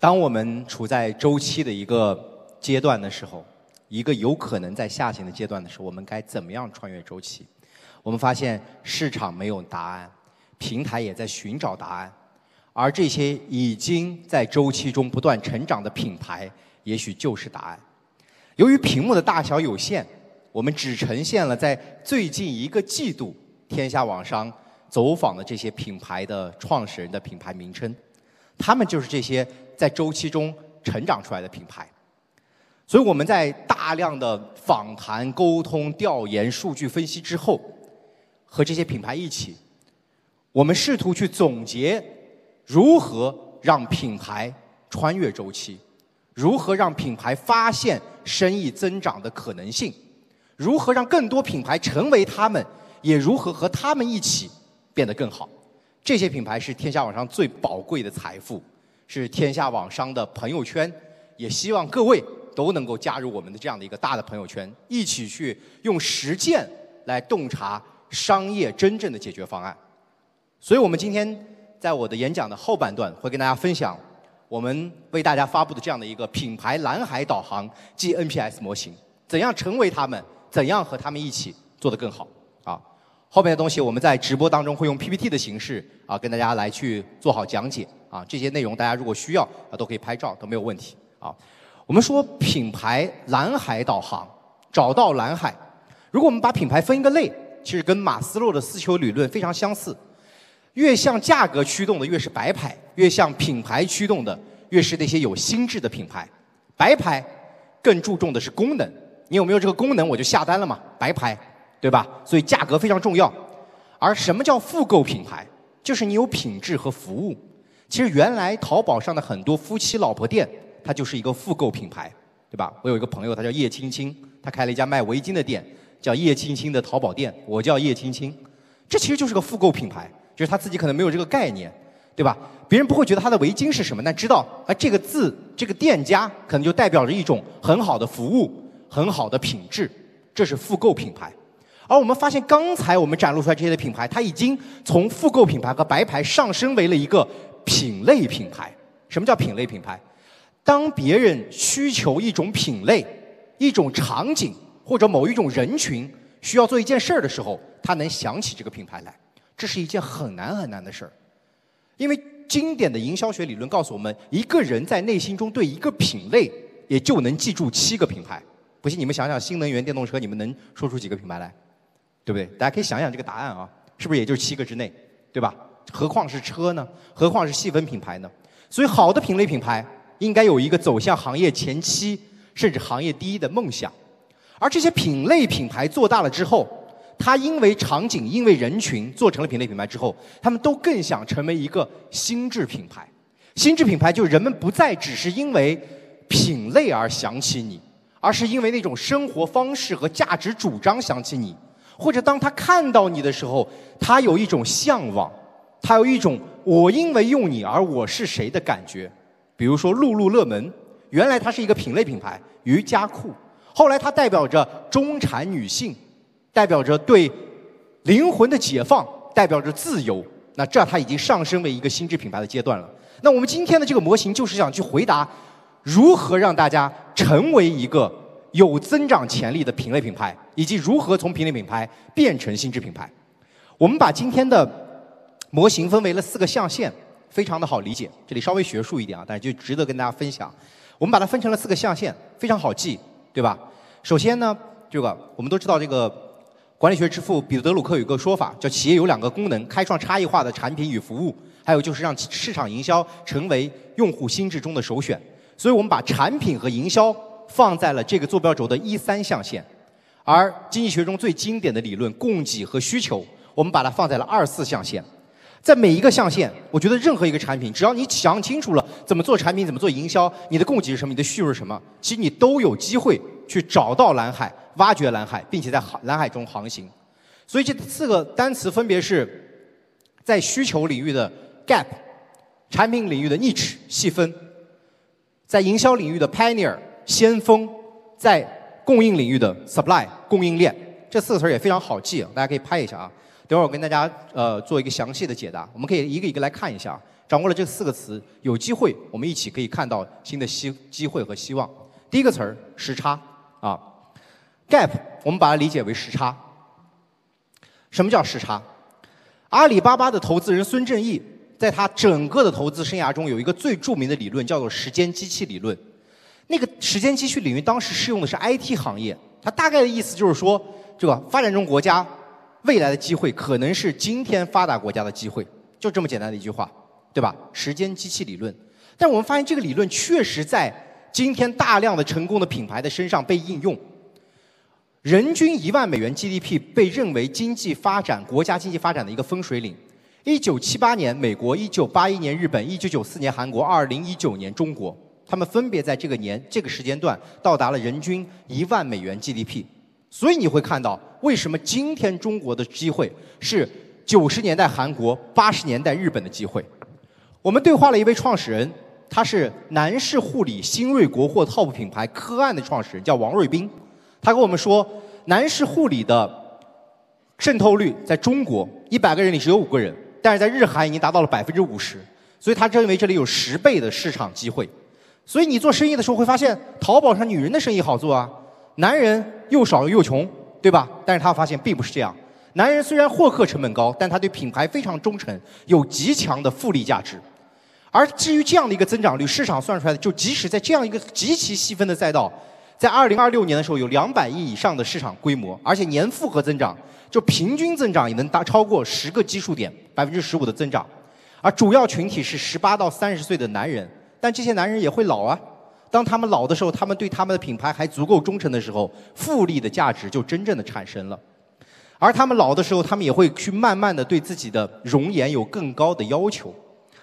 当我们处在周期的一个阶段的时候，一个有可能在下行的阶段的时候，我们该怎么样穿越周期？我们发现市场没有答案，平台也在寻找答案，而这些已经在周期中不断成长的品牌，也许就是答案。由于屏幕的大小有限，我们只呈现了在最近一个季度天下网商走访的这些品牌的创始人的品牌名称，他们就是这些在周期中成长出来的品牌。所以我们在大量的访谈、沟通、调研、数据分析之后，和这些品牌一起，我们试图去总结如何让品牌穿越周期，如何让品牌发现生意增长的可能性，如何让更多品牌成为他们，也如何和他们一起变得更好。这些品牌是天下网商最宝贵的财富，是天下网商的朋友圈，也希望各位。都能够加入我们的这样的一个大的朋友圈，一起去用实践来洞察商业真正的解决方案。所以我们今天在我的演讲的后半段会跟大家分享我们为大家发布的这样的一个品牌蓝海导航即 NPS 模型，怎样成为他们，怎样和他们一起做得更好啊。后面的东西我们在直播当中会用 PPT 的形式啊跟大家来去做好讲解啊。这些内容大家如果需要啊都可以拍照都没有问题啊。我们说品牌蓝海导航，找到蓝海。如果我们把品牌分一个类，其实跟马斯洛的丝球理论非常相似。越向价格驱动的越是白牌，越向品牌驱动的越是那些有心智的品牌。白牌更注重的是功能，你有没有这个功能我就下单了嘛，白牌，对吧？所以价格非常重要。而什么叫复购品牌？就是你有品质和服务。其实原来淘宝上的很多夫妻老婆店。它就是一个复购品牌，对吧？我有一个朋友，他叫叶青青，他开了一家卖围巾的店，叫叶青青的淘宝店。我叫叶青青，这其实就是个复购品牌，就是他自己可能没有这个概念，对吧？别人不会觉得他的围巾是什么，但知道啊这个字，这个店家可能就代表着一种很好的服务，很好的品质，这是复购品牌。而我们发现，刚才我们展露出来这些的品牌，它已经从复购品牌和白牌上升为了一个品类品牌。什么叫品类品牌？当别人需求一种品类、一种场景或者某一种人群需要做一件事儿的时候，他能想起这个品牌来，这是一件很难很难的事儿。因为经典的营销学理论告诉我们，一个人在内心中对一个品类也就能记住七个品牌。不信你们想想，新能源电动车，你们能说出几个品牌来？对不对？大家可以想想这个答案啊，是不是也就是七个之内？对吧？何况是车呢？何况是细分品牌呢？所以好的品类品牌。应该有一个走向行业前七甚至行业第一的梦想，而这些品类品牌做大了之后，它因为场景、因为人群做成了品类品牌之后，他们都更想成为一个心智品牌。心智品牌就是人们不再只是因为品类而想起你，而是因为那种生活方式和价值主张想起你，或者当他看到你的时候，他有一种向往，他有一种我因为用你而我是谁的感觉。比如说，露露乐门，原来它是一个品类品牌，瑜伽裤。后来它代表着中产女性，代表着对灵魂的解放，代表着自由。那这它已经上升为一个心智品牌的阶段了。那我们今天的这个模型就是想去回答，如何让大家成为一个有增长潜力的品类品牌，以及如何从品类品牌变成心智品牌。我们把今天的模型分为了四个象限。非常的好理解，这里稍微学术一点啊，但是就值得跟大家分享。我们把它分成了四个象限，非常好记，对吧？首先呢，这个我们都知道，这个管理学之父彼得·鲁克有个说法，叫企业有两个功能：开创差异化的产品与服务，还有就是让市场营销成为用户心智中的首选。所以我们把产品和营销放在了这个坐标轴的一三象限，而经济学中最经典的理论供给和需求，我们把它放在了二四象限。在每一个象限，我觉得任何一个产品，只要你想清楚了怎么做产品、怎么做营销，你的供给是什么，你的需求是什么，其实你都有机会去找到蓝海、挖掘蓝海，并且在蓝海中航行。所以这四个单词分别是在需求领域的 gap，产品领域的 niche 细分，在营销领域的 pioneer 先锋，在供应领域的 supply 供应链。这四个词儿也非常好记，大家可以拍一下啊。等会儿我跟大家呃做一个详细的解答，我们可以一个一个来看一下。掌握了这四个词，有机会我们一起可以看到新的希机会和希望。第一个词儿时差啊，gap，我们把它理解为时差。什么叫时差？阿里巴巴的投资人孙正义在他整个的投资生涯中有一个最著名的理论，叫做时间机器理论。那个时间机器理论当时适用的是 IT 行业，它大概的意思就是说，这个发展中国家未来的机会可能是今天发达国家的机会，就这么简单的一句话，对吧？时间机器理论。但我们发现这个理论确实在今天大量的成功的品牌的身上被应用。人均一万美元 GDP 被认为经济发展国家经济发展的一个分水岭。一九七八年美国，一九八一年日本，一九九四年韩国，二零一九年中国，他们分别在这个年这个时间段到达了人均一万美元 GDP。所以你会看到，为什么今天中国的机会是九十年代韩国、八十年代日本的机会？我们对话了一位创始人，他是男士护理新锐国货 TOP 品牌科案的创始人，叫王瑞斌。他跟我们说，男士护理的渗透率在中国一百个人里只有五个人，但是在日韩已经达到了百分之五十，所以他认为这里有十倍的市场机会。所以你做生意的时候会发现，淘宝上女人的生意好做啊，男人又少又穷，对吧？但是他发现并不是这样，男人虽然获客成本高，但他对品牌非常忠诚，有极强的复利价值。而至于这样的一个增长率，市场算出来的，就即使在这样一个极其细分的赛道。在二零二六年的时候，有两百亿以上的市场规模，而且年复合增长，就平均增长也能达超过十个基数点，百分之十五的增长。而主要群体是十八到三十岁的男人，但这些男人也会老啊。当他们老的时候，他们对他们的品牌还足够忠诚的时候，复利的价值就真正的产生了。而他们老的时候，他们也会去慢慢的对自己的容颜有更高的要求，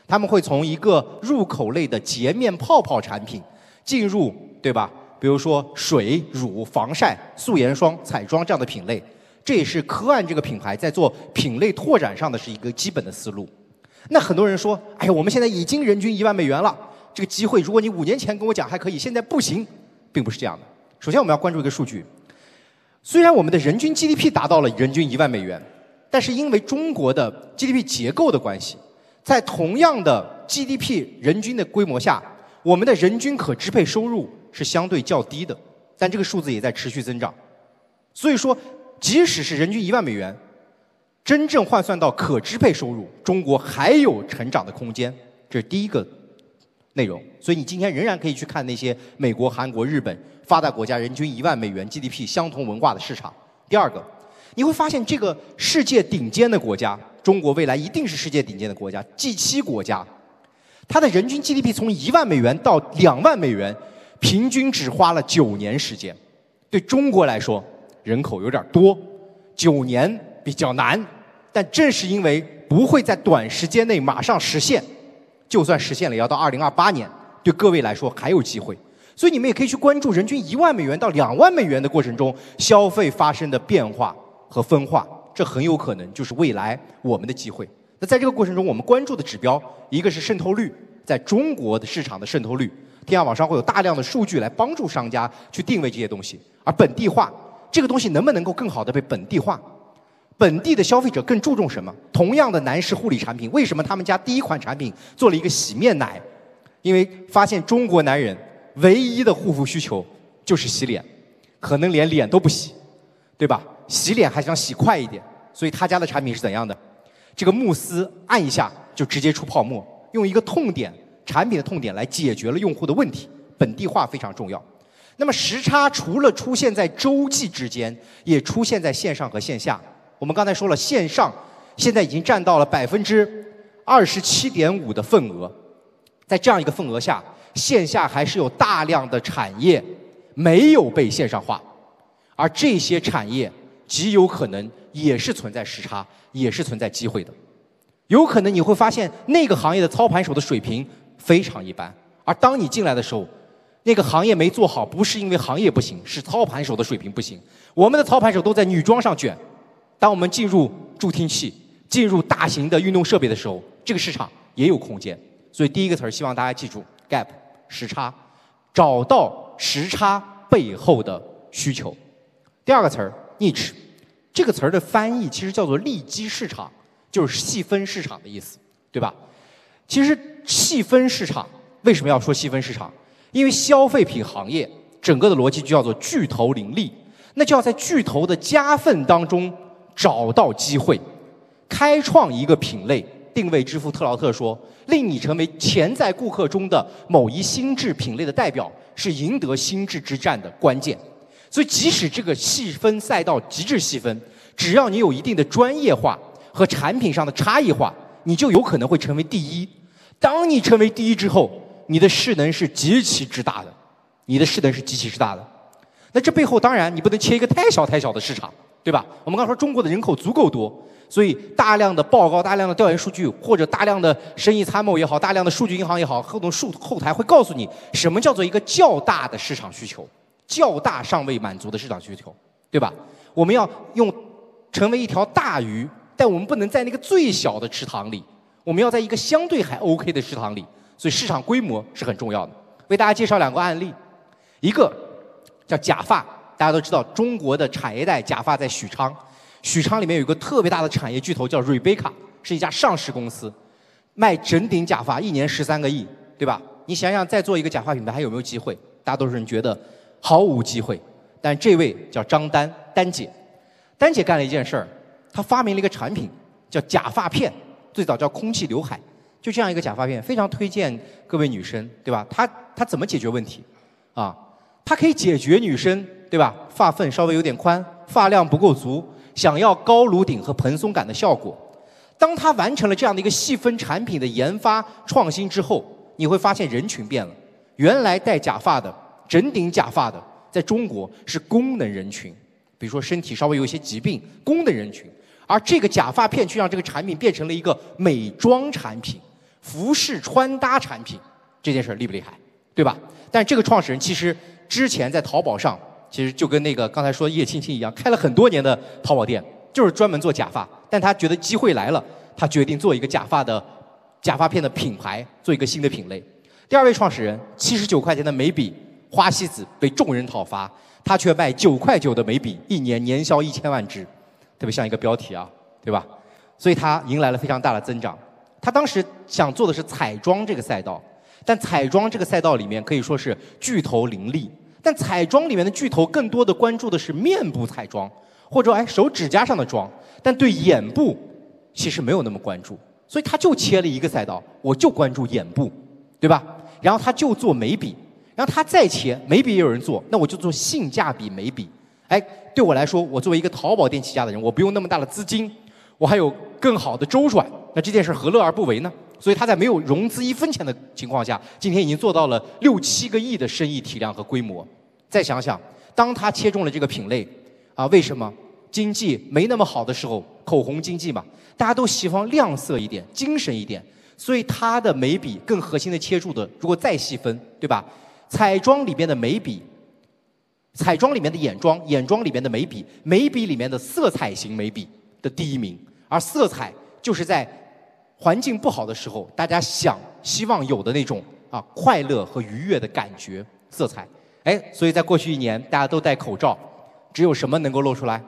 他们会从一个入口类的洁面泡泡产品进入，对吧？比如说水、乳、防晒、素颜霜、彩妆这样的品类，这也是科案这个品牌在做品类拓展上的是一个基本的思路。那很多人说，哎呀，我们现在已经人均一万美元了，这个机会如果你五年前跟我讲还可以，现在不行，并不是这样的。首先我们要关注一个数据，虽然我们的人均 GDP 达到了人均一万美元，但是因为中国的 GDP 结构的关系，在同样的 GDP 人均的规模下，我们的人均可支配收入。是相对较低的，但这个数字也在持续增长。所以说，即使是人均一万美元，真正换算到可支配收入，中国还有成长的空间。这是第一个内容。所以你今天仍然可以去看那些美国、韩国、日本发达国家人均一万美元 GDP 相同文化的市场。第二个，你会发现这个世界顶尖的国家，中国未来一定是世界顶尖的国家。G7 国家，它的人均 GDP 从一万美元到两万美元。平均只花了九年时间，对中国来说人口有点多，九年比较难。但正是因为不会在短时间内马上实现，就算实现了，也要到二零二八年。对各位来说还有机会，所以你们也可以去关注人均一万美元到两万美元的过程中消费发生的变化和分化，这很有可能就是未来我们的机会。那在这个过程中，我们关注的指标，一个是渗透率，在中国的市场的渗透率。天下网上会有大量的数据来帮助商家去定位这些东西，而本地化这个东西能不能够更好的被本地化？本地的消费者更注重什么？同样的男士护理产品，为什么他们家第一款产品做了一个洗面奶？因为发现中国男人唯一的护肤需求就是洗脸，可能连脸都不洗，对吧？洗脸还想洗快一点，所以他家的产品是怎样的？这个慕斯按一下就直接出泡沫，用一个痛点。产品的痛点来解决了用户的问题，本地化非常重要。那么时差除了出现在洲际之间，也出现在线上和线下。我们刚才说了，线上现在已经占到了百分之二十七点五的份额，在这样一个份额下，线下还是有大量的产业没有被线上化，而这些产业极有可能也是存在时差，也是存在机会的。有可能你会发现那个行业的操盘手的水平。非常一般，而当你进来的时候，那个行业没做好，不是因为行业不行，是操盘手的水平不行。我们的操盘手都在女装上卷，当我们进入助听器、进入大型的运动设备的时候，这个市场也有空间。所以第一个词儿，希望大家记住：gap 时差，找到时差背后的需求。第二个词儿，niche，这个词儿的翻译其实叫做利基市场，就是细分市场的意思，对吧？其实细分市场为什么要说细分市场？因为消费品行业整个的逻辑就叫做巨头林立，那就要在巨头的夹缝当中找到机会，开创一个品类。定位之父特劳特说：“令你成为潜在顾客中的某一心智品类的代表，是赢得心智之战的关键。所以，即使这个细分赛道极致细分，只要你有一定的专业化和产品上的差异化，你就有可能会成为第一。当你成为第一之后，你的势能是极其之大的，你的势能是极其之大的。那这背后当然你不能切一个太小太小的市场，对吧？我们刚说中国的人口足够多。”所以，大量的报告、大量的调研数据，或者大量的生意参谋也好，大量的数据银行也好，各种数后台会告诉你，什么叫做一个较大的市场需求，较大尚未满足的市场需求，对吧？我们要用成为一条大鱼，但我们不能在那个最小的池塘里，我们要在一个相对还 OK 的池塘里。所以，市场规模是很重要的。为大家介绍两个案例，一个叫假发，大家都知道，中国的产业带假发在许昌。许昌里面有一个特别大的产业巨头叫瑞贝卡，是一家上市公司，卖整顶假发一年十三个亿，对吧？你想想再做一个假发品牌还有没有机会？大多数人觉得毫无机会。但这位叫张丹丹姐，丹姐干了一件事儿，她发明了一个产品叫假发片，最早叫空气刘海，就这样一个假发片，非常推荐各位女生，对吧？它它怎么解决问题？啊，它可以解决女生对吧？发缝稍微有点宽，发量不够足。想要高颅顶和蓬松感的效果，当他完成了这样的一个细分产品的研发创新之后，你会发现人群变了。原来戴假发的、整顶假发的，在中国是功能人群，比如说身体稍微有一些疾病，功能人群。而这个假发片却让这个产品变成了一个美妆产品、服饰穿搭产品。这件事厉不厉害？对吧？但这个创始人其实之前在淘宝上。其实就跟那个刚才说叶青青一样，开了很多年的淘宝店，就是专门做假发。但他觉得机会来了，他决定做一个假发的假发片的品牌，做一个新的品类。第二位创始人，七十九块钱的眉笔花西子被众人讨伐，他却卖九块九的眉笔，一年年销一千万支，特别像一个标题啊，对吧？所以他迎来了非常大的增长。他当时想做的是彩妆这个赛道，但彩妆这个赛道里面可以说是巨头林立。但彩妆里面的巨头更多的关注的是面部彩妆，或者说哎手指甲上的妆，但对眼部其实没有那么关注，所以他就切了一个赛道，我就关注眼部，对吧？然后他就做眉笔，然后他再切眉笔也有人做，那我就做性价比眉笔。哎，对我来说，我作为一个淘宝店起家的人，我不用那么大的资金，我还有更好的周转，那这件事何乐而不为呢？所以他在没有融资一分钱的情况下，今天已经做到了六七个亿的生意体量和规模。再想想，当他切中了这个品类，啊，为什么经济没那么好的时候，口红经济嘛，大家都喜欢亮色一点、精神一点，所以他的眉笔更核心的切入的，如果再细分，对吧？彩妆里边的眉笔，彩妆里面的眼妆，眼妆里面的眉笔，眉笔里面的色彩型眉笔的第一名，而色彩就是在环境不好的时候，大家想希望有的那种啊快乐和愉悦的感觉，色彩。哎，所以在过去一年，大家都戴口罩，只有什么能够露出来？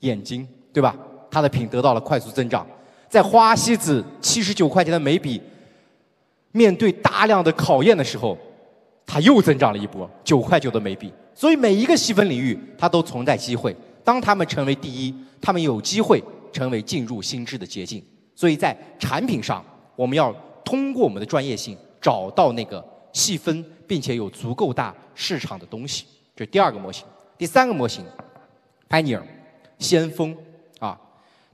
眼睛，对吧？它的品得到了快速增长。在花西子七十九块钱的眉笔，面对大量的考验的时候，它又增长了一波，九块九的眉笔。所以每一个细分领域，它都存在机会。当他们成为第一，他们有机会成为进入心智的捷径。所以在产品上，我们要通过我们的专业性，找到那个。细分并且有足够大市场的东西，这是第二个模型。第三个模型，Pioneer，先锋啊。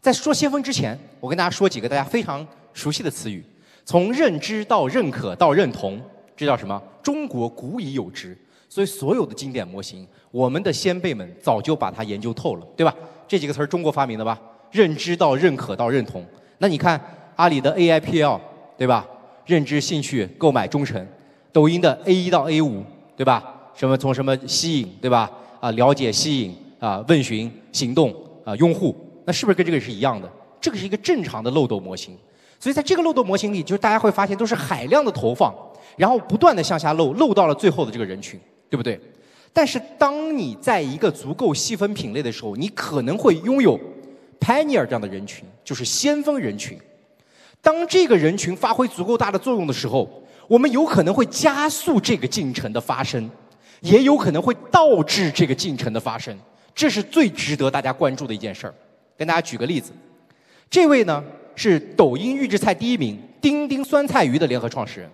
在说先锋之前，我跟大家说几个大家非常熟悉的词语：从认知到认可到认同，这叫什么？中国古已有之。所以所有的经典模型，我们的先辈们早就把它研究透了，对吧？这几个词儿中国发明的吧？认知到认可到认同。那你看阿里的 AIPL，对吧？认知、兴趣、购买、忠诚。抖音的 A 一到 A 五，对吧？什么从什么吸引，对吧？啊，了解、吸引啊，问询、行动啊，用户，那是不是跟这个是一样的？这个是一个正常的漏斗模型。所以在这个漏斗模型里，就是大家会发现都是海量的投放，然后不断的向下漏，漏到了最后的这个人群，对不对？但是当你在一个足够细分品类的时候，你可能会拥有 pioneer 这样的人群，就是先锋人群。当这个人群发挥足够大的作用的时候，我们有可能会加速这个进程的发生，也有可能会导致这个进程的发生。这是最值得大家关注的一件事儿。跟大家举个例子，这位呢是抖音预制菜第一名、丁丁酸菜鱼的联合创始人。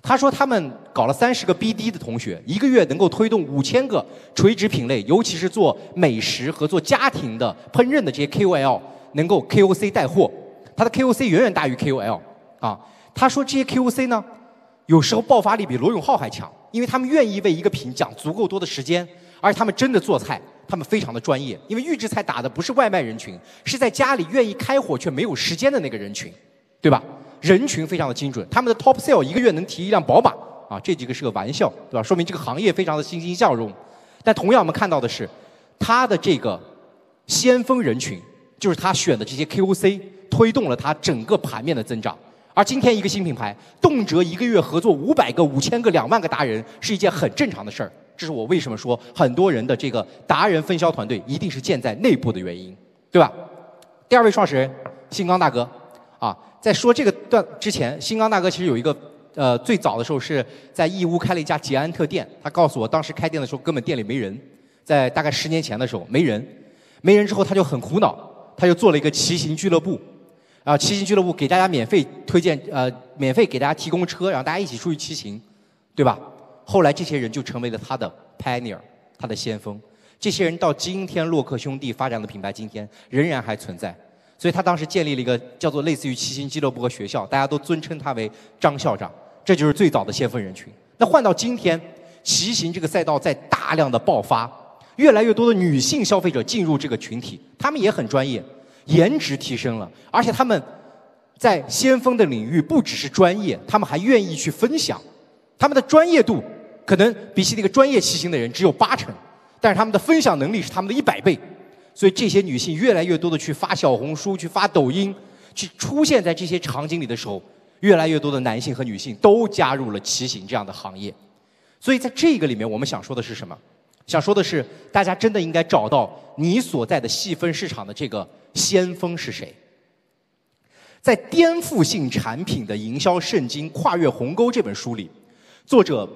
他说他们搞了三十个 BD 的同学，一个月能够推动五千个垂直品类，尤其是做美食和做家庭的烹饪的这些 KOL，能够 KOC 带货。他的 KOC 远远大于 KOL 啊。他说这些 KOC 呢，有时候爆发力比罗永浩还强，因为他们愿意为一个品讲足够多的时间，而且他们真的做菜，他们非常的专业。因为预制菜打的不是外卖人群，是在家里愿意开火却没有时间的那个人群，对吧？人群非常的精准，他们的 top sale 一个月能提一辆宝马啊，这几个是个玩笑，对吧？说明这个行业非常的欣欣向荣。但同样我们看到的是，他的这个先锋人群，就是他选的这些 KOC，推动了他整个盘面的增长。而今天一个新品牌，动辄一个月合作五百个、五千个、两万个达人，是一件很正常的事儿。这是我为什么说很多人的这个达人分销团队一定是建在内部的原因，对吧？第二位创始人，新刚大哥。啊，在说这个段之前，新刚大哥其实有一个，呃，最早的时候是在义乌开了一家捷安特店。他告诉我，当时开店的时候根本店里没人，在大概十年前的时候没人，没人之后他就很苦恼，他就做了一个骑行俱乐部，啊，骑行俱乐部给大家免费推荐，呃，免费给大家提供车，然后大家一起出去骑行，对吧？后来这些人就成为了他的 pioneer，他的先锋。这些人到今天，洛克兄弟发展的品牌今天仍然还存在。所以他当时建立了一个叫做类似于骑行俱乐部和学校，大家都尊称他为张校长，这就是最早的先锋人群。那换到今天，骑行这个赛道在大量的爆发，越来越多的女性消费者进入这个群体，他们也很专业，颜值提升了，而且他们在先锋的领域不只是专业，他们还愿意去分享，他们的专业度可能比起那个专业骑行的人只有八成，但是他们的分享能力是他们的一百倍。所以这些女性越来越多的去发小红书、去发抖音、去出现在这些场景里的时候，越来越多的男性和女性都加入了骑行这样的行业。所以在这个里面，我们想说的是什么？想说的是，大家真的应该找到你所在的细分市场的这个先锋是谁。在《颠覆性产品的营销圣经：跨越鸿沟》这本书里，作者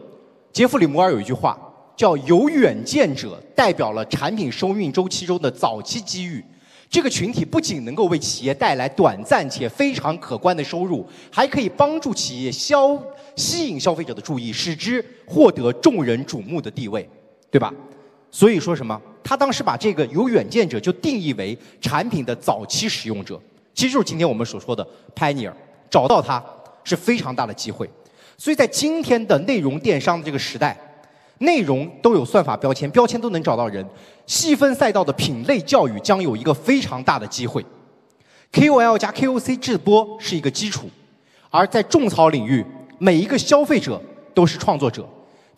杰弗里·摩尔有一句话。叫有远见者代表了产品生命周期中的早期机遇，这个群体不仅能够为企业带来短暂且非常可观的收入，还可以帮助企业消吸引消费者的注意，使之获得众人瞩目的地位，对吧？所以说什么？他当时把这个有远见者就定义为产品的早期使用者，其实就是今天我们所说的 pioneer，找到他是非常大的机会。所以在今天的内容电商的这个时代。内容都有算法标签，标签都能找到人。细分赛道的品类教育将有一个非常大的机会。KOL 加 KOC 直播是一个基础，而在种草领域，每一个消费者都是创作者。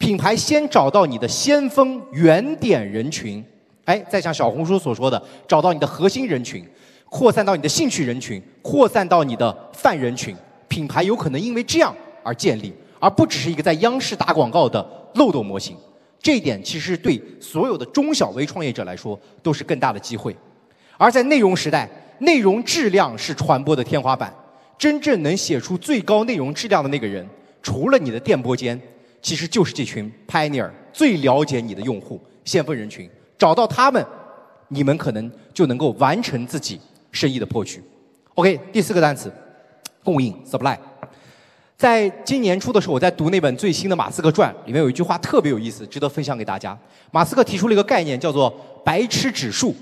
品牌先找到你的先锋原点人群，哎，再像小红书所说的，找到你的核心人群，扩散到你的兴趣人群，扩散到你的泛人群，品牌有可能因为这样而建立，而不只是一个在央视打广告的。漏斗模型，这一点其实对所有的中小微创业者来说都是更大的机会。而在内容时代，内容质量是传播的天花板。真正能写出最高内容质量的那个人，除了你的电波间，其实就是这群 pioneer 最了解你的用户先锋人群。找到他们，你们可能就能够完成自己生意的破局。OK，第四个单词，供应 supply。在今年初的时候，我在读那本最新的《马斯克传》，里面有一句话特别有意思，值得分享给大家。马斯克提出了一个概念，叫做“白痴指数”，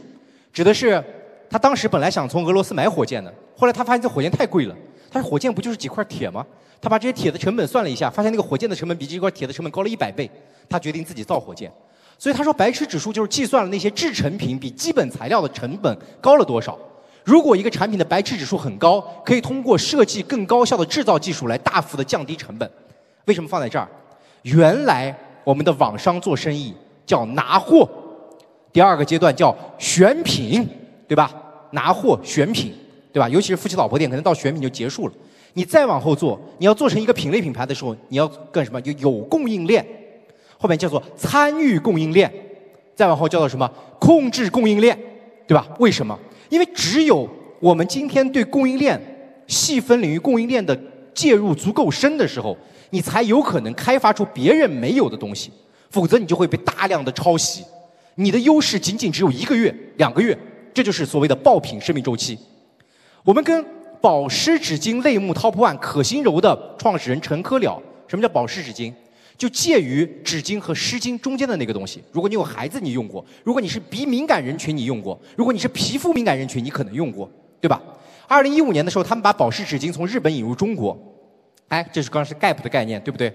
指的是他当时本来想从俄罗斯买火箭的，后来他发现这火箭太贵了。他说：“火箭不就是几块铁吗？”他把这些铁的成本算了一下，发现那个火箭的成本比这块铁的成本高了一百倍。他决定自己造火箭。所以他说，白痴指数就是计算了那些制成品比基本材料的成本高了多少。如果一个产品的白痴指数很高，可以通过设计更高效的制造技术来大幅的降低成本。为什么放在这儿？原来我们的网商做生意叫拿货，第二个阶段叫选品，对吧？拿货选品，对吧？尤其是夫妻老婆店，可能到选品就结束了。你再往后做，你要做成一个品类品牌的时候，你要干什么？就有供应链。后面叫做参与供应链，再往后叫做什么？控制供应链，对吧？为什么？因为只有我们今天对供应链细分领域供应链的介入足够深的时候，你才有可能开发出别人没有的东西，否则你就会被大量的抄袭。你的优势仅仅只有一个月、两个月，这就是所谓的爆品生命周期。我们跟保湿纸巾类目 Top One 可心柔的创始人陈科了，什么叫保湿纸巾？就介于纸巾和湿巾中间的那个东西。如果你有孩子，你用过；如果你是鼻敏感人群，你用过；如果你是皮肤敏感人群，你可能用过，对吧？二零一五年的时候，他们把保湿纸巾从日本引入中国。哎，这是刚是 Gap 的概念，对不对？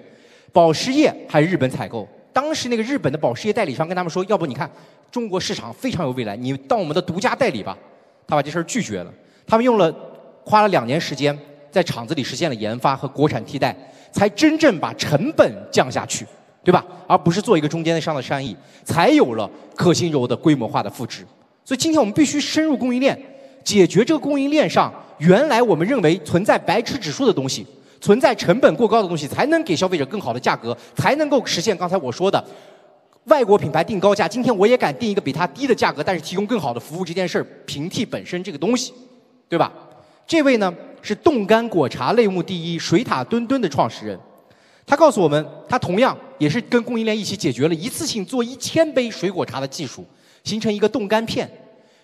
保湿液还是日本采购。当时那个日本的保湿液代理商跟他们说：“要不你看中国市场非常有未来，你当我们的独家代理吧。”他把这事儿拒绝了。他们用了花了两年时间，在厂子里实现了研发和国产替代。才真正把成本降下去，对吧？而不是做一个中间商的生意，才有了可心柔的规模化的复制。所以今天我们必须深入供应链，解决这个供应链上原来我们认为存在白痴指数的东西，存在成本过高的东西，才能给消费者更好的价格，才能够实现刚才我说的外国品牌定高价。今天我也敢定一个比它低的价格，但是提供更好的服务这件事儿，平替本身这个东西，对吧？这位呢？是冻干果茶类目第一水塔墩墩的创始人，他告诉我们，他同样也是跟供应链一起解决了一次性做一千杯水果茶的技术，形成一个冻干片。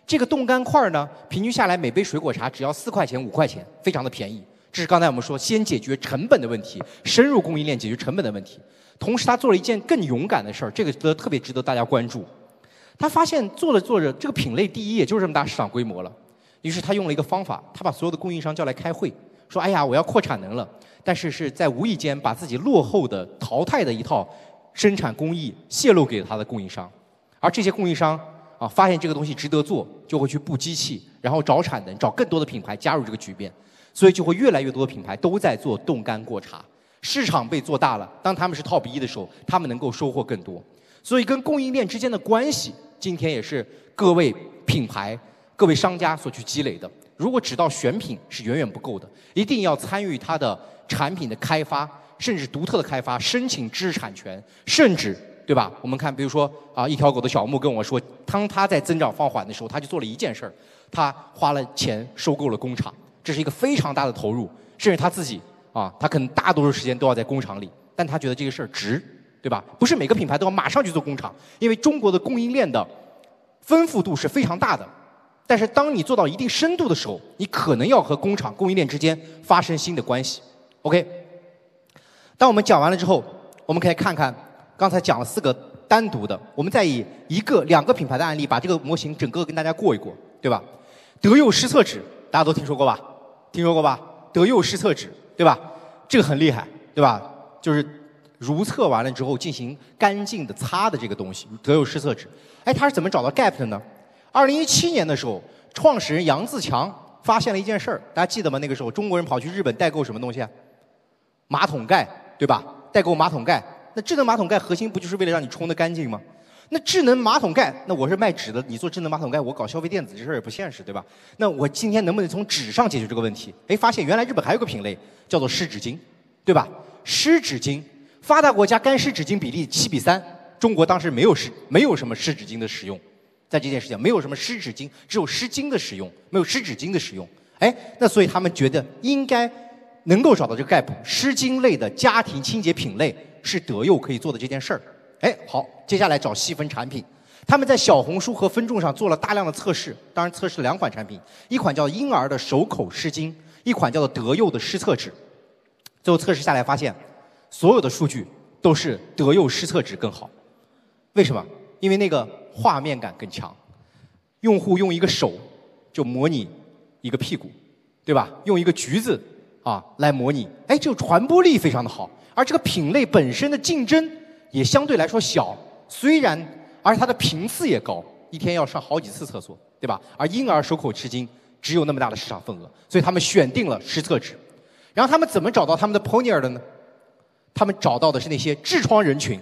这个冻干块呢，平均下来每杯水果茶只要四块钱五块钱，非常的便宜。这是刚才我们说先解决成本的问题，深入供应链解决成本的问题。同时，他做了一件更勇敢的事儿，这个得特别值得大家关注。他发现做着做着，这个品类第一也就是这么大市场规模了。于是他用了一个方法，他把所有的供应商叫来开会，说：“哎呀，我要扩产能了。”但是是在无意间把自己落后的、淘汰的一套生产工艺泄露给他的供应商，而这些供应商啊，发现这个东西值得做，就会去布机器，然后找产能，找更多的品牌加入这个局面，所以就会越来越多的品牌都在做冻干过茶，市场被做大了。当他们是 top 一的时候，他们能够收获更多。所以跟供应链之间的关系，今天也是各位品牌。各位商家所去积累的，如果只到选品是远远不够的，一定要参与它的产品的开发，甚至独特的开发，申请知识产权，甚至对吧？我们看，比如说啊，一条狗的小木跟我说，当他在增长放缓的时候，他就做了一件事儿，他花了钱收购了工厂，这是一个非常大的投入，甚至他自己啊，他可能大多数时间都要在工厂里，但他觉得这个事儿值，对吧？不是每个品牌都要马上去做工厂，因为中国的供应链的丰富度是非常大的。但是当你做到一定深度的时候，你可能要和工厂供应链之间发生新的关系。OK，当我们讲完了之后，我们可以看看刚才讲了四个单独的，我们再以一个、两个品牌的案例，把这个模型整个跟大家过一过，对吧？德佑湿厕纸大家都听说过吧？听说过吧？德佑湿厕纸，对吧？这个很厉害，对吧？就是如厕完了之后进行干净的擦的这个东西，德佑湿厕纸。哎，它是怎么找到 Gap 的呢？二零一七年的时候，创始人杨自强发现了一件事儿，大家记得吗？那个时候中国人跑去日本代购什么东西？马桶盖，对吧？代购马桶盖。那智能马桶盖核心不就是为了让你冲得干净吗？那智能马桶盖，那我是卖纸的，你做智能马桶盖，我搞消费电子这事儿也不现实，对吧？那我今天能不能从纸上解决这个问题？哎，发现原来日本还有个品类叫做湿纸巾，对吧？湿纸巾，发达国家干湿纸巾比例七比三，中国当时没有湿，没有什么湿纸巾的使用。在这件事情没有什么湿纸巾，只有湿巾的使用，没有湿纸巾的使用。哎，那所以他们觉得应该能够找到这个 gap，湿巾类的家庭清洁品类是德佑可以做的这件事儿。哎，好，接下来找细分产品，他们在小红书和分众上做了大量的测试，当然测试了两款产品，一款叫婴儿的手口湿巾，一款叫做德佑的湿厕纸。最后测试下来发现，所有的数据都是德佑湿厕纸更好。为什么？因为那个。画面感更强，用户用一个手就模拟一个屁股，对吧？用一个橘子啊来模拟，哎，这个传播力非常的好，而这个品类本身的竞争也相对来说小，虽然而它的频次也高，一天要上好几次厕所，对吧？而婴儿手口吃巾只有那么大的市场份额，所以他们选定了湿厕纸。然后他们怎么找到他们的 pioneer 的呢？他们找到的是那些痔疮人群。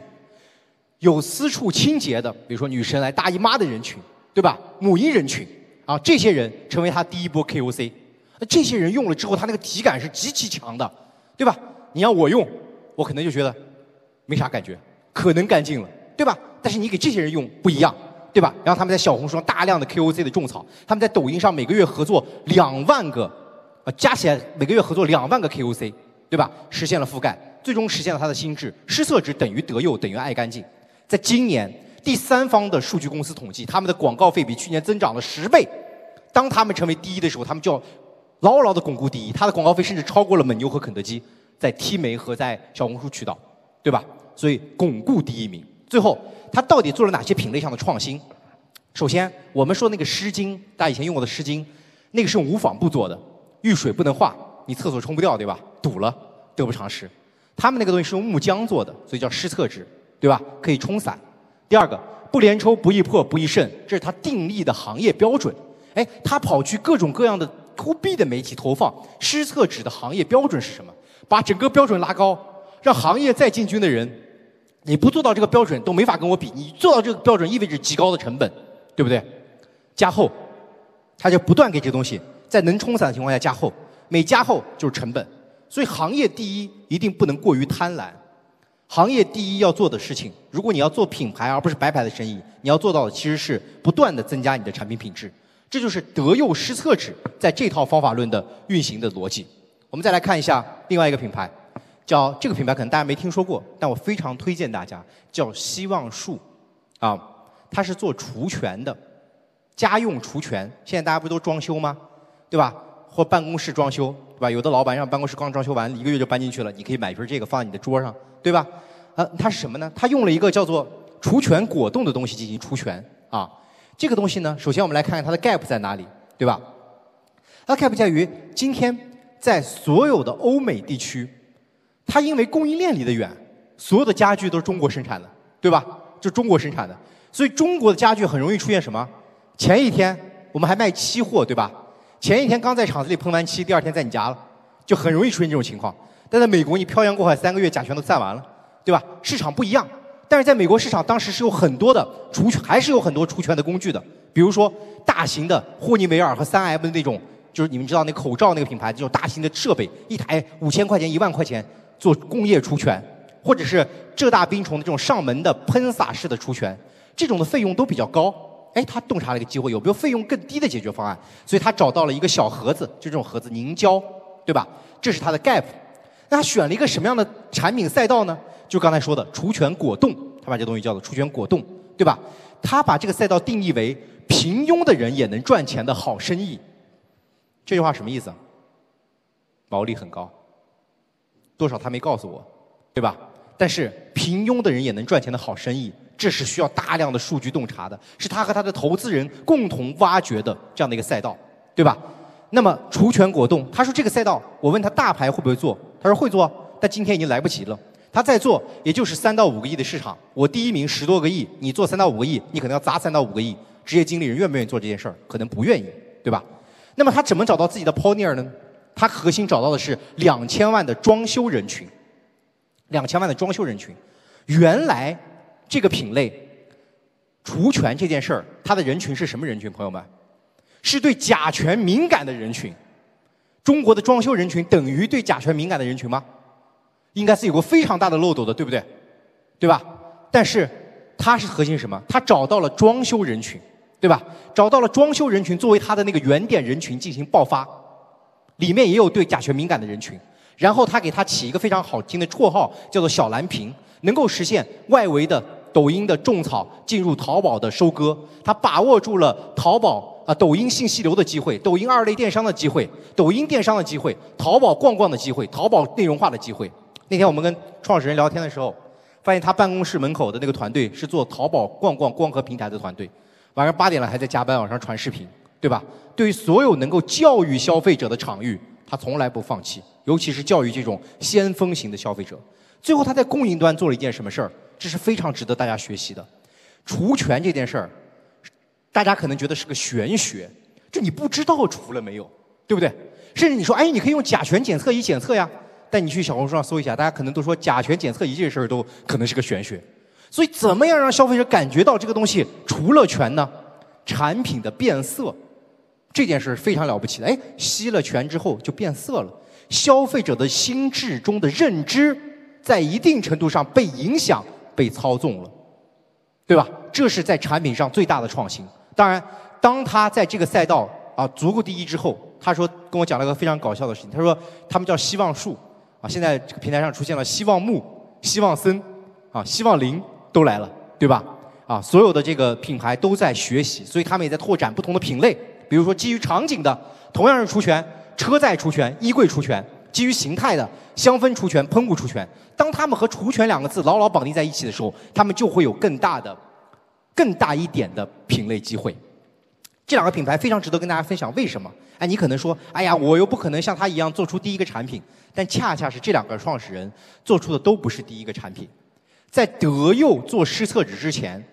有私处清洁的，比如说女生来大姨妈的人群，对吧？母婴人群啊，这些人成为他第一波 KOC。那这些人用了之后，他那个体感是极其强的，对吧？你让我用，我可能就觉得没啥感觉。可能干净了，对吧？但是你给这些人用不一样，对吧？然后他们在小红书上大量的 KOC 的种草，他们在抖音上每个月合作两万个，啊，加起来每个月合作两万个 KOC，对吧？实现了覆盖，最终实现了他的心智，失色值等于德佑等于爱干净。在今年，第三方的数据公司统计，他们的广告费比去年增长了十倍。当他们成为第一的时候，他们就要牢牢的巩固第一。他的广告费甚至超过了蒙牛和肯德基，在 T 媒和在小红书渠道，对吧？所以巩固第一名。最后，他到底做了哪些品类上的创新？首先，我们说那个湿巾，大家以前用过的湿巾，那个是用无纺布做的，遇水不能化，你厕所冲不掉，对吧？堵了，得不偿失。他们那个东西是用木浆做的，所以叫湿厕纸。对吧？可以冲散。第二个，不连抽、不易破、不易渗，这是它定立的行业标准。哎，他跑去各种各样的 to B 的媒体投放湿厕纸的行业标准是什么？把整个标准拉高，让行业再进军的人，你不做到这个标准都没法跟我比。你做到这个标准意味着极高的成本，对不对？加厚，他就不断给这东西在能冲散的情况下加厚，每加厚就是成本。所以行业第一一定不能过于贪婪。行业第一要做的事情，如果你要做品牌而不是白牌的生意，你要做到的其实是不断的增加你的产品品质。这就是德佑施策纸在这套方法论的运行的逻辑。我们再来看一下另外一个品牌，叫这个品牌可能大家没听说过，但我非常推荐大家，叫希望树，啊，它是做除醛的，家用除醛。现在大家不都装修吗？对吧？或办公室装修，对吧？有的老板让办公室刚装修完，一个月就搬进去了，你可以买一瓶这个放在你的桌上。对吧？呃，它是什么呢？它用了一个叫做除醛果冻的东西进行除醛啊。这个东西呢，首先我们来看看它的 gap 在哪里，对吧？它 gap 在于今天在所有的欧美地区，它因为供应链离得远，所有的家具都是中国生产的，对吧？就中国生产的，所以中国的家具很容易出现什么？前一天我们还卖期货，对吧？前一天刚在厂子里喷完漆，第二天在你家了，就很容易出现这种情况。但在美国，你漂洋过海三个月，甲醛都散完了，对吧？市场不一样。但是在美国市场，当时是有很多的除，还是有很多除醛的工具的。比如说大型的霍尼韦尔和三 M 的那种，就是你们知道那口罩那个品牌，这种大型的设备，一台五千块钱、一万块钱做工业除醛，或者是浙大冰虫的这种上门的喷洒式的除醛，这种的费用都比较高。哎，他洞察了一个机会，有没有费用更低的解决方案？所以他找到了一个小盒子，就这种盒子凝胶，对吧？这是他的 gap。那他选了一个什么样的产品赛道呢？就刚才说的除醛果冻，他把这东西叫做除醛果冻，对吧？他把这个赛道定义为平庸的人也能赚钱的好生意。这句话什么意思？毛利很高，多少他没告诉我，对吧？但是平庸的人也能赚钱的好生意，这是需要大量的数据洞察的，是他和他的投资人共同挖掘的这样的一个赛道，对吧？那么除醛果冻，他说这个赛道，我问他大牌会不会做？他说会做，但今天已经来不及了。他再做，也就是三到五个亿的市场。我第一名十多个亿，你做三到五个亿，你可能要砸三到五个亿。职业经理人愿不愿意做这件事儿？可能不愿意，对吧？那么他怎么找到自己的 pioneer 呢？他核心找到的是两千万的装修人群。两千万的装修人群，原来这个品类除醛这件事儿，它的人群是什么人群？朋友们，是对甲醛敏感的人群。中国的装修人群等于对甲醛敏感的人群吗？应该是有个非常大的漏斗的，对不对？对吧？但是它是核心什么？它找到了装修人群，对吧？找到了装修人群作为它的那个原点人群进行爆发，里面也有对甲醛敏感的人群。然后他给它起一个非常好听的绰号，叫做“小蓝瓶”，能够实现外围的抖音的种草进入淘宝的收割。他把握住了淘宝。啊，抖音信息流的机会，抖音二类电商的机会，抖音电商的机会，淘宝逛逛的机会，淘宝内容化的机会。那天我们跟创始人聊天的时候，发现他办公室门口的那个团队是做淘宝逛逛光和平台的团队，晚上八点了还在加班，往上传视频，对吧？对于所有能够教育消费者的场域，他从来不放弃，尤其是教育这种先锋型的消费者。最后他在供应端做了一件什么事儿？这是非常值得大家学习的，除醛这件事儿。大家可能觉得是个玄学，就你不知道除了没有，对不对？甚至你说，哎，你可以用甲醛检测仪检测呀，但你去小红书上搜一下，大家可能都说甲醛检测仪这事儿都可能是个玄学。所以，怎么样让消费者感觉到这个东西除了醛呢？产品的变色这件事非常了不起的。哎，吸了醛之后就变色了，消费者的心智中的认知在一定程度上被影响。被操纵了，对吧？这是在产品上最大的创新。当然，当他在这个赛道啊足够第一之后，他说跟我讲了个非常搞笑的事情，他说他们叫希望树啊，现在这个平台上出现了希望木、希望森啊、希望林都来了，对吧？啊，所有的这个品牌都在学习，所以他们也在拓展不同的品类，比如说基于场景的，同样是除醛，车载除醛、衣柜除醛；基于形态的，香氛除醛、喷雾除醛。当他们和除醛两个字牢牢绑定在一起的时候，他们就会有更大的、更大一点的品类机会。这两个品牌非常值得跟大家分享，为什么？哎，你可能说，哎呀，我又不可能像他一样做出第一个产品，但恰恰是这两个创始人做出的都不是第一个产品。在德佑做湿厕纸之前。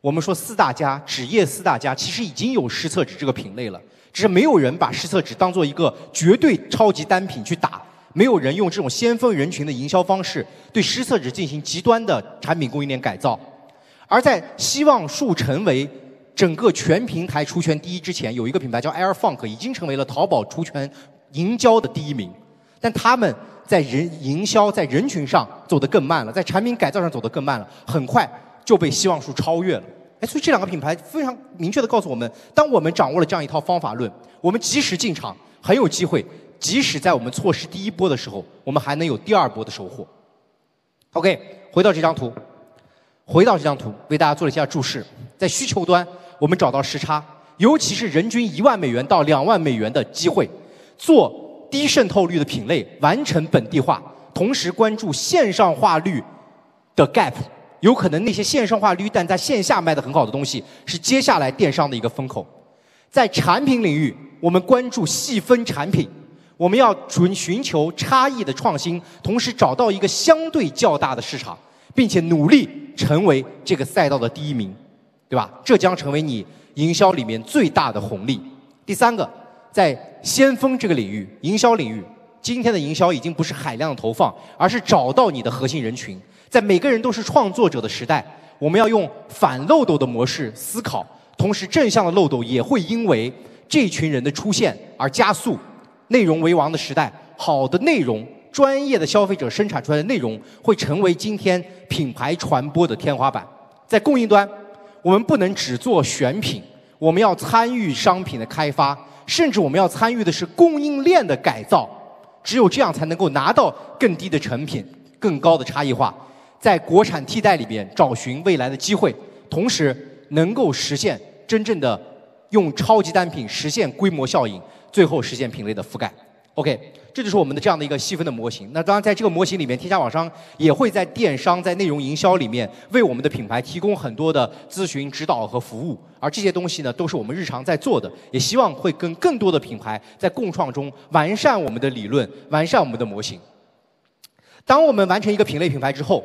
我们说四大家纸业四大家其实已经有湿厕纸这个品类了，只是没有人把湿厕纸当做一个绝对超级单品去打，没有人用这种先锋人群的营销方式对湿厕纸进行极端的产品供应链改造。而在希望树成为整个全平台除醛第一之前，有一个品牌叫 Air Funk 已经成为了淘宝除醛营销的第一名，但他们在人营销在人群上走得更慢了，在产品改造上走得更慢了，很快。就被希望树超越了，哎，所以这两个品牌非常明确的告诉我们，当我们掌握了这样一套方法论，我们及时进场，很有机会，即使在我们错失第一波的时候，我们还能有第二波的收获。OK，回到这张图，回到这张图，为大家做了一下注释，在需求端，我们找到时差，尤其是人均一万美元到两万美元的机会，做低渗透率的品类，完成本地化，同时关注线上化率的 gap。有可能那些线上化率但在线下卖的很好的东西，是接下来电商的一个风口。在产品领域，我们关注细分产品，我们要寻寻求差异的创新，同时找到一个相对较大的市场，并且努力成为这个赛道的第一名，对吧？这将成为你营销里面最大的红利。第三个，在先锋这个领域，营销领域，今天的营销已经不是海量投放，而是找到你的核心人群。在每个人都是创作者的时代，我们要用反漏斗的模式思考，同时正向的漏斗也会因为这群人的出现而加速。内容为王的时代，好的内容、专业的消费者生产出来的内容会成为今天品牌传播的天花板。在供应端，我们不能只做选品，我们要参与商品的开发，甚至我们要参与的是供应链的改造。只有这样才能够拿到更低的成品、更高的差异化。在国产替代里边找寻未来的机会，同时能够实现真正的用超级单品实现规模效应，最后实现品类的覆盖。OK，这就是我们的这样的一个细分的模型。那当然，在这个模型里面，天下网商也会在电商、在内容营销里面为我们的品牌提供很多的咨询、指导和服务。而这些东西呢，都是我们日常在做的，也希望会跟更多的品牌在共创中完善我们的理论，完善我们的模型。当我们完成一个品类品牌之后，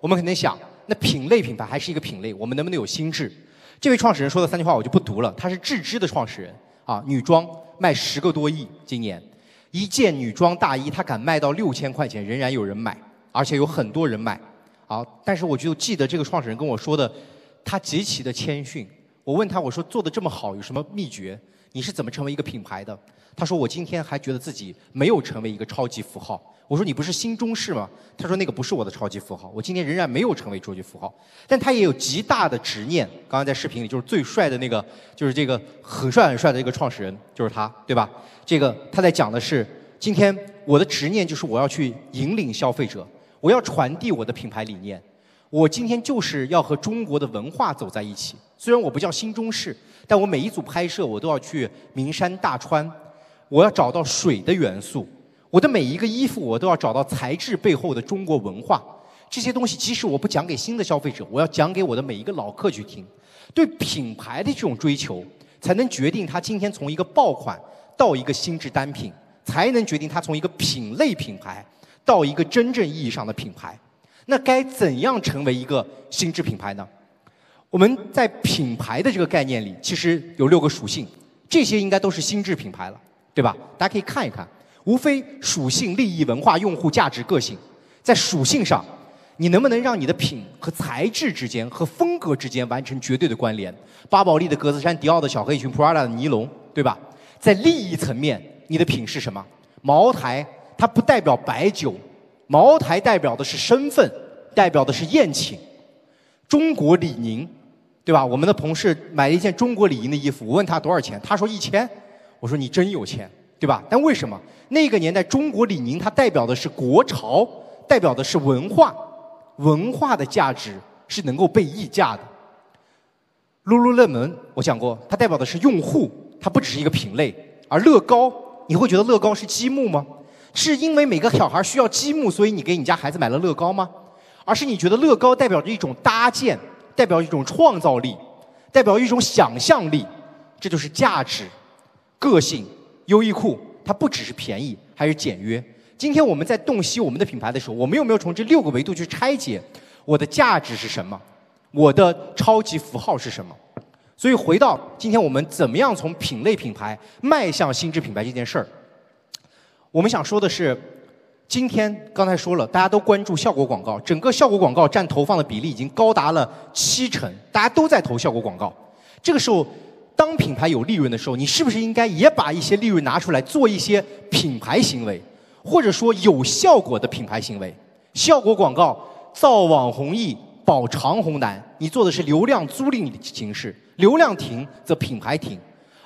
我们肯定想，那品类品牌还是一个品类，我们能不能有心智？这位创始人说的三句话我就不读了。他是智之的创始人啊，女装卖十个多亿，今年一件女装大衣他敢卖到六千块钱，仍然有人买，而且有很多人买。啊，但是我就记得这个创始人跟我说的，他极其的谦逊。我问他，我说做的这么好，有什么秘诀？你是怎么成为一个品牌的？他说我今天还觉得自己没有成为一个超级符号。我说你不是新中式吗？他说那个不是我的超级符号，我今天仍然没有成为超级符号，但他也有极大的执念。刚刚在视频里就是最帅的那个，就是这个很帅很帅的一个创始人，就是他，对吧？这个他在讲的是，今天我的执念就是我要去引领消费者，我要传递我的品牌理念，我今天就是要和中国的文化走在一起。虽然我不叫新中式，但我每一组拍摄我都要去名山大川，我要找到水的元素。我的每一个衣服，我都要找到材质背后的中国文化。这些东西，即使我不讲给新的消费者，我要讲给我的每一个老客去听。对品牌的这种追求，才能决定它今天从一个爆款到一个心智单品，才能决定它从一个品类品牌到一个真正意义上的品牌。那该怎样成为一个心智品牌呢？我们在品牌的这个概念里，其实有六个属性，这些应该都是心智品牌了，对吧？大家可以看一看。无非属性、利益、文化、用户价值、个性，在属性上，你能不能让你的品和材质之间、和风格之间完成绝对的关联？巴宝莉的格子衫、迪奥的小黑裙、Prada 的尼龙，对吧？在利益层面，你的品是什么？茅台它不代表白酒，茅台代表的是身份，代表的是宴请，中国李宁，对吧？我们的同事买了一件中国李宁的衣服，我问他多少钱，他说一千。我说你真有钱，对吧？但为什么那个年代中国李宁它代表的是国潮，代表的是文化，文化的价值是能够被溢价的。Lululemon 我讲过，它代表的是用户，它不只是一个品类。而乐高，你会觉得乐高是积木吗？是因为每个小孩需要积木，所以你给你家孩子买了乐高吗？而是你觉得乐高代表着一种搭建，代表一种创造力，代表一种想象力，这就是价值。个性，优衣库它不只是便宜，还是简约。今天我们在洞悉我们的品牌的时候，我们有没有从这六个维度去拆解我的价值是什么？我的超级符号是什么？所以回到今天我们怎么样从品类品牌迈向心智品牌这件事儿，我们想说的是，今天刚才说了，大家都关注效果广告，整个效果广告占投放的比例已经高达了七成，大家都在投效果广告。这个时候。当品牌有利润的时候，你是不是应该也把一些利润拿出来做一些品牌行为，或者说有效果的品牌行为？效果广告造网红易，保长红难。你做的是流量租赁的形式，流量停则品牌停，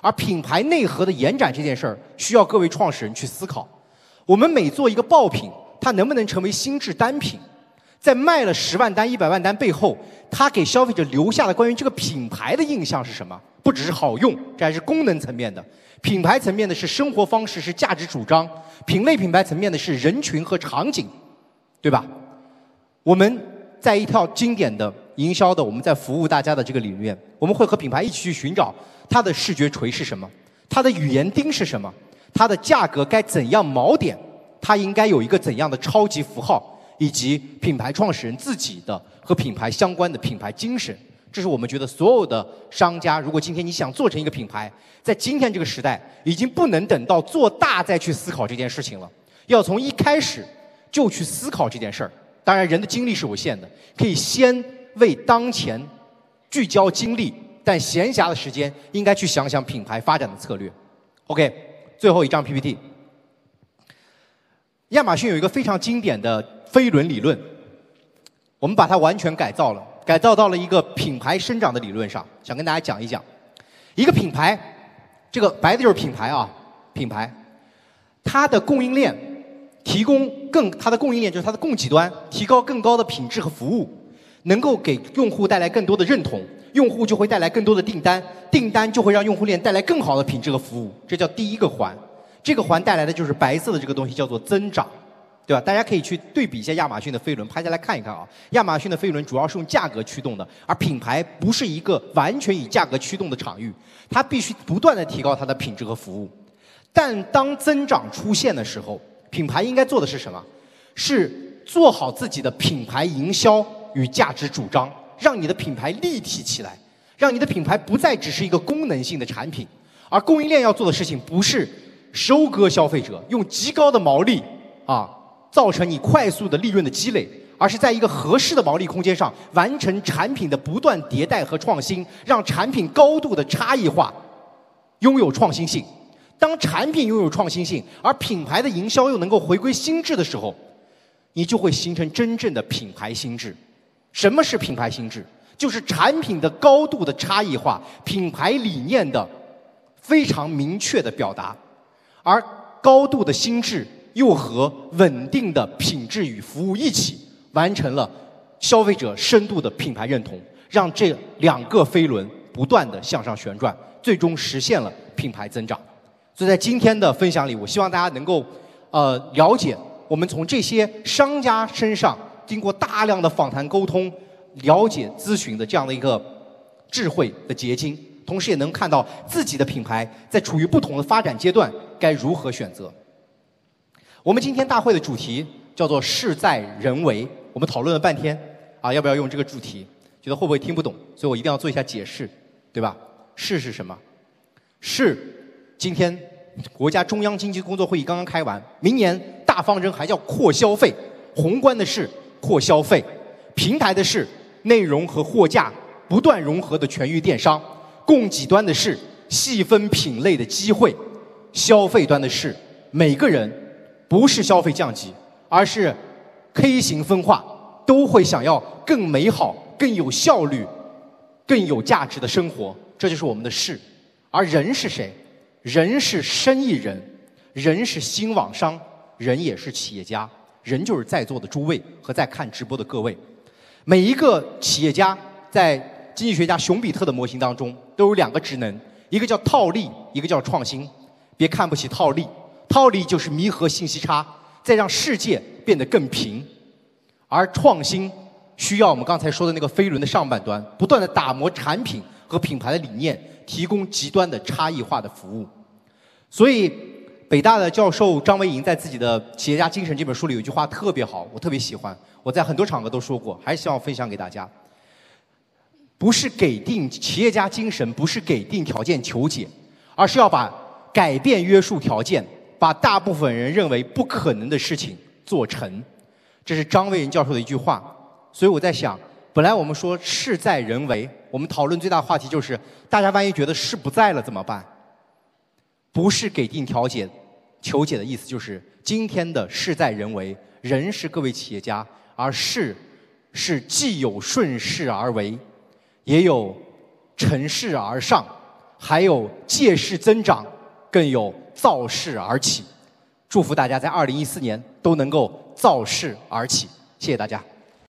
而品牌内核的延展这件事儿，需要各位创始人去思考。我们每做一个爆品，它能不能成为心智单品？在卖了十万单、一百万单背后，它给消费者留下的关于这个品牌的印象是什么？不只是好用，这还是功能层面的；品牌层面的是生活方式，是价值主张；品类品牌层面的是人群和场景，对吧？我们在一套经典的营销的，我们在服务大家的这个里面，我们会和品牌一起去寻找它的视觉锤是什么，它的语言钉是什么，它的价格该怎样锚点，它应该有一个怎样的超级符号，以及品牌创始人自己的和品牌相关的品牌精神。这是我们觉得所有的商家，如果今天你想做成一个品牌，在今天这个时代，已经不能等到做大再去思考这件事情了，要从一开始就去思考这件事儿。当然，人的精力是有限的，可以先为当前聚焦精力，但闲暇的时间应该去想想品牌发展的策略。OK，最后一张 PPT，亚马逊有一个非常经典的飞轮理论，我们把它完全改造了。改造到了一个品牌生长的理论上，想跟大家讲一讲，一个品牌，这个白的就是品牌啊，品牌，它的供应链提供更，它的供应链就是它的供给端提高更高的品质和服务，能够给用户带来更多的认同，用户就会带来更多的订单，订单就会让用户链带来更好的品质和服务，这叫第一个环，这个环带来的就是白色的这个东西叫做增长。对吧？大家可以去对比一下亚马逊的飞轮，拍下来看一看啊。亚马逊的飞轮主要是用价格驱动的，而品牌不是一个完全以价格驱动的场域，它必须不断的提高它的品质和服务。但当增长出现的时候，品牌应该做的是什么？是做好自己的品牌营销与价值主张，让你的品牌立体起来，让你的品牌不再只是一个功能性的产品。而供应链要做的事情不是收割消费者，用极高的毛利啊。造成你快速的利润的积累，而是在一个合适的毛利空间上完成产品的不断迭代和创新，让产品高度的差异化，拥有创新性。当产品拥有创新性，而品牌的营销又能够回归心智的时候，你就会形成真正的品牌心智。什么是品牌心智？就是产品的高度的差异化，品牌理念的非常明确的表达，而高度的心智。又和稳定的品质与服务一起，完成了消费者深度的品牌认同，让这两个飞轮不断的向上旋转，最终实现了品牌增长。所以在今天的分享里，我希望大家能够呃了解我们从这些商家身上经过大量的访谈沟通、了解咨询的这样的一个智慧的结晶，同时也能看到自己的品牌在处于不同的发展阶段该如何选择。我们今天大会的主题叫做“事在人为”。我们讨论了半天，啊，要不要用这个主题？觉得会不会听不懂？所以我一定要做一下解释，对吧？“事”是什么？“事”今天国家中央经济工作会议刚刚开完，明年大方针还叫扩消费。宏观的是扩消费，平台的是内容和货架不断融合的全域电商，供给端的是细分品类的机会，消费端的是每个人。不是消费降级，而是 K 型分化，都会想要更美好、更有效率、更有价值的生活。这就是我们的事。而人是谁？人是生意人，人是新网商，人也是企业家，人就是在座的诸位和在看直播的各位。每一个企业家在经济学家熊彼特的模型当中都有两个职能，一个叫套利，一个叫创新。别看不起套利，套利就是弥合信息差，再让世界变得更平。而创新需要我们刚才说的那个飞轮的上半端，不断的打磨产品和品牌的理念。提供极端的差异化的服务，所以北大的教授张维迎在自己的《企业家精神》这本书里有一句话特别好，我特别喜欢，我在很多场合都说过，还希望分享给大家。不是给定企业家精神，不是给定条件求解，而是要把改变约束条件，把大部分人认为不可能的事情做成。这是张维迎教授的一句话，所以我在想。本来我们说事在人为，我们讨论最大话题就是，大家万一觉得事不在了怎么办？不是给定调解、求解的意思，就是今天的事在人为，人是各位企业家，而事是既有顺势而为，也有乘势而上，还有借势增长，更有造势而起。祝福大家在二零一四年都能够造势而起，谢谢大家。